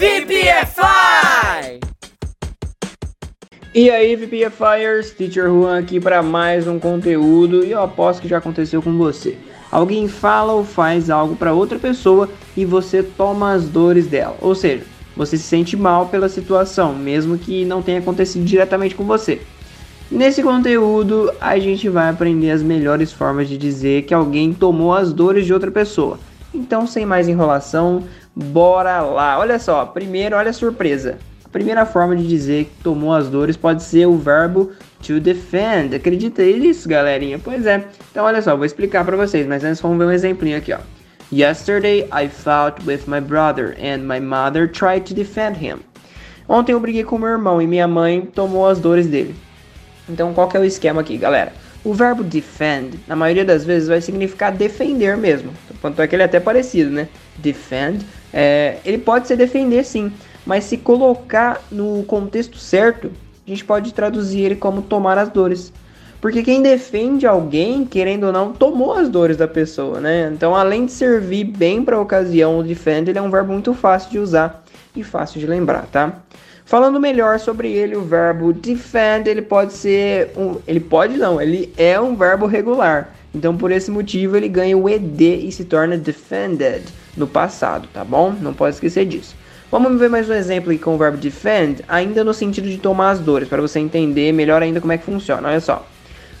VPFI! E aí, VPFires, Teacher Juan aqui para mais um conteúdo e eu aposto que já aconteceu com você. Alguém fala ou faz algo para outra pessoa e você toma as dores dela, ou seja, você se sente mal pela situação, mesmo que não tenha acontecido diretamente com você. Nesse conteúdo, a gente vai aprender as melhores formas de dizer que alguém tomou as dores de outra pessoa. Então, sem mais enrolação, bora lá. Olha só, primeiro, olha a surpresa. A primeira forma de dizer que tomou as dores pode ser o verbo to defend. Acredita nisso, galerinha? Pois é. Então, olha só, vou explicar para vocês, mas antes vamos ver um exemplinho aqui, ó. Yesterday I fought with my brother and my mother tried to defend him. Ontem eu briguei com meu irmão e minha mãe tomou as dores dele. Então, qual que é o esquema aqui, galera? O verbo defend, na maioria das vezes, vai significar defender mesmo. Tanto é que ele é até parecido, né? Defend. É, ele pode ser defender sim, mas se colocar no contexto certo, a gente pode traduzir ele como tomar as dores. Porque quem defende alguém, querendo ou não, tomou as dores da pessoa, né? Então, além de servir bem para a ocasião, o defend ele é um verbo muito fácil de usar e fácil de lembrar, tá? Falando melhor sobre ele, o verbo defend, ele pode ser um, ele pode não, ele é um verbo regular. Então, por esse motivo, ele ganha o ed e se torna defended no passado, tá bom? Não pode esquecer disso. Vamos ver mais um exemplo aqui com o verbo defend, ainda no sentido de tomar as dores, para você entender melhor ainda como é que funciona. Olha só.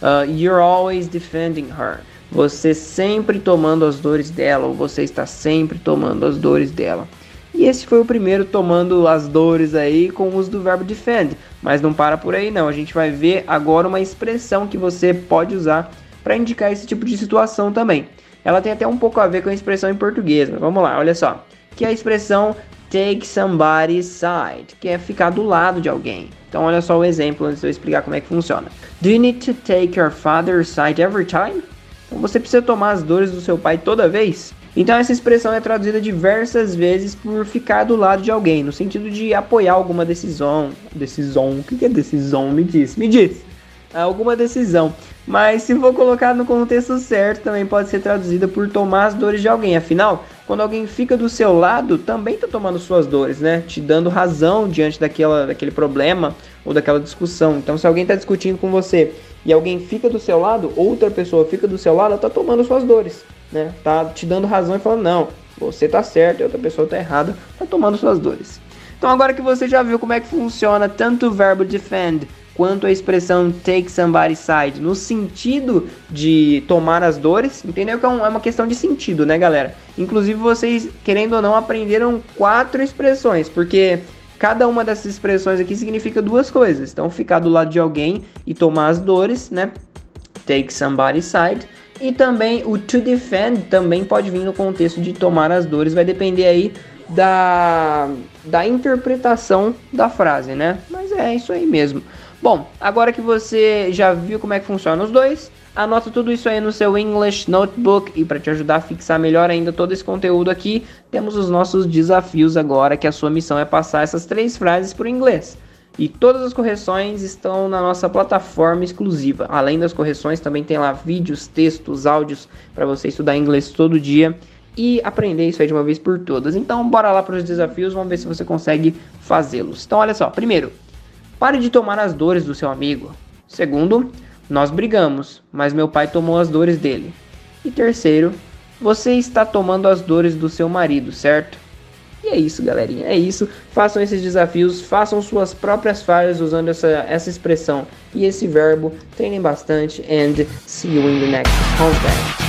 Uh, you're always defending her. Você sempre tomando as dores dela, ou você está sempre tomando as dores dela. E esse foi o primeiro tomando as dores aí com o uso do verbo defend. Mas não para por aí não, a gente vai ver agora uma expressão que você pode usar para indicar esse tipo de situação também. Ela tem até um pouco a ver com a expressão em português, mas vamos lá, olha só. Que é a expressão take somebody's side, que é ficar do lado de alguém. Então olha só o exemplo antes de eu explicar como é que funciona. Do you need to take your father's side every time? Então você precisa tomar as dores do seu pai toda vez? Então essa expressão é traduzida diversas vezes por ficar do lado de alguém, no sentido de apoiar alguma decisão. Decisão? O que é decisão? Me diz, me diz. Alguma decisão. Mas se for colocar no contexto certo, também pode ser traduzida por tomar as dores de alguém. Afinal, quando alguém fica do seu lado, também está tomando suas dores, né? Te dando razão diante daquela, daquele problema ou daquela discussão. Então, se alguém está discutindo com você e alguém fica do seu lado, outra pessoa fica do seu lado, ela está tomando suas dores né? Tá te dando razão e falando, não, você tá certo e outra pessoa tá errada, tá tomando suas dores. Então agora que você já viu como é que funciona tanto o verbo defend quanto a expressão take somebody's side no sentido de tomar as dores, entendeu que é, é uma questão de sentido, né, galera? Inclusive vocês, querendo ou não, aprenderam quatro expressões, porque cada uma dessas expressões aqui significa duas coisas. Então, ficar do lado de alguém e tomar as dores, né? Take somebody's side e também o to defend também pode vir no contexto de tomar as dores, vai depender aí da, da interpretação da frase, né? Mas é isso aí mesmo. Bom, agora que você já viu como é que funciona os dois, anota tudo isso aí no seu English Notebook e para te ajudar a fixar melhor ainda todo esse conteúdo aqui, temos os nossos desafios agora, que a sua missão é passar essas três frases por inglês. E todas as correções estão na nossa plataforma exclusiva. Além das correções, também tem lá vídeos, textos, áudios para você estudar inglês todo dia e aprender isso aí de uma vez por todas. Então, bora lá para os desafios, vamos ver se você consegue fazê-los. Então, olha só. Primeiro, pare de tomar as dores do seu amigo. Segundo, nós brigamos, mas meu pai tomou as dores dele. E terceiro, você está tomando as dores do seu marido, certo? E é isso, galerinha. É isso. Façam esses desafios, façam suas próprias falhas usando essa, essa expressão e esse verbo. Treinem bastante and see you in the next content.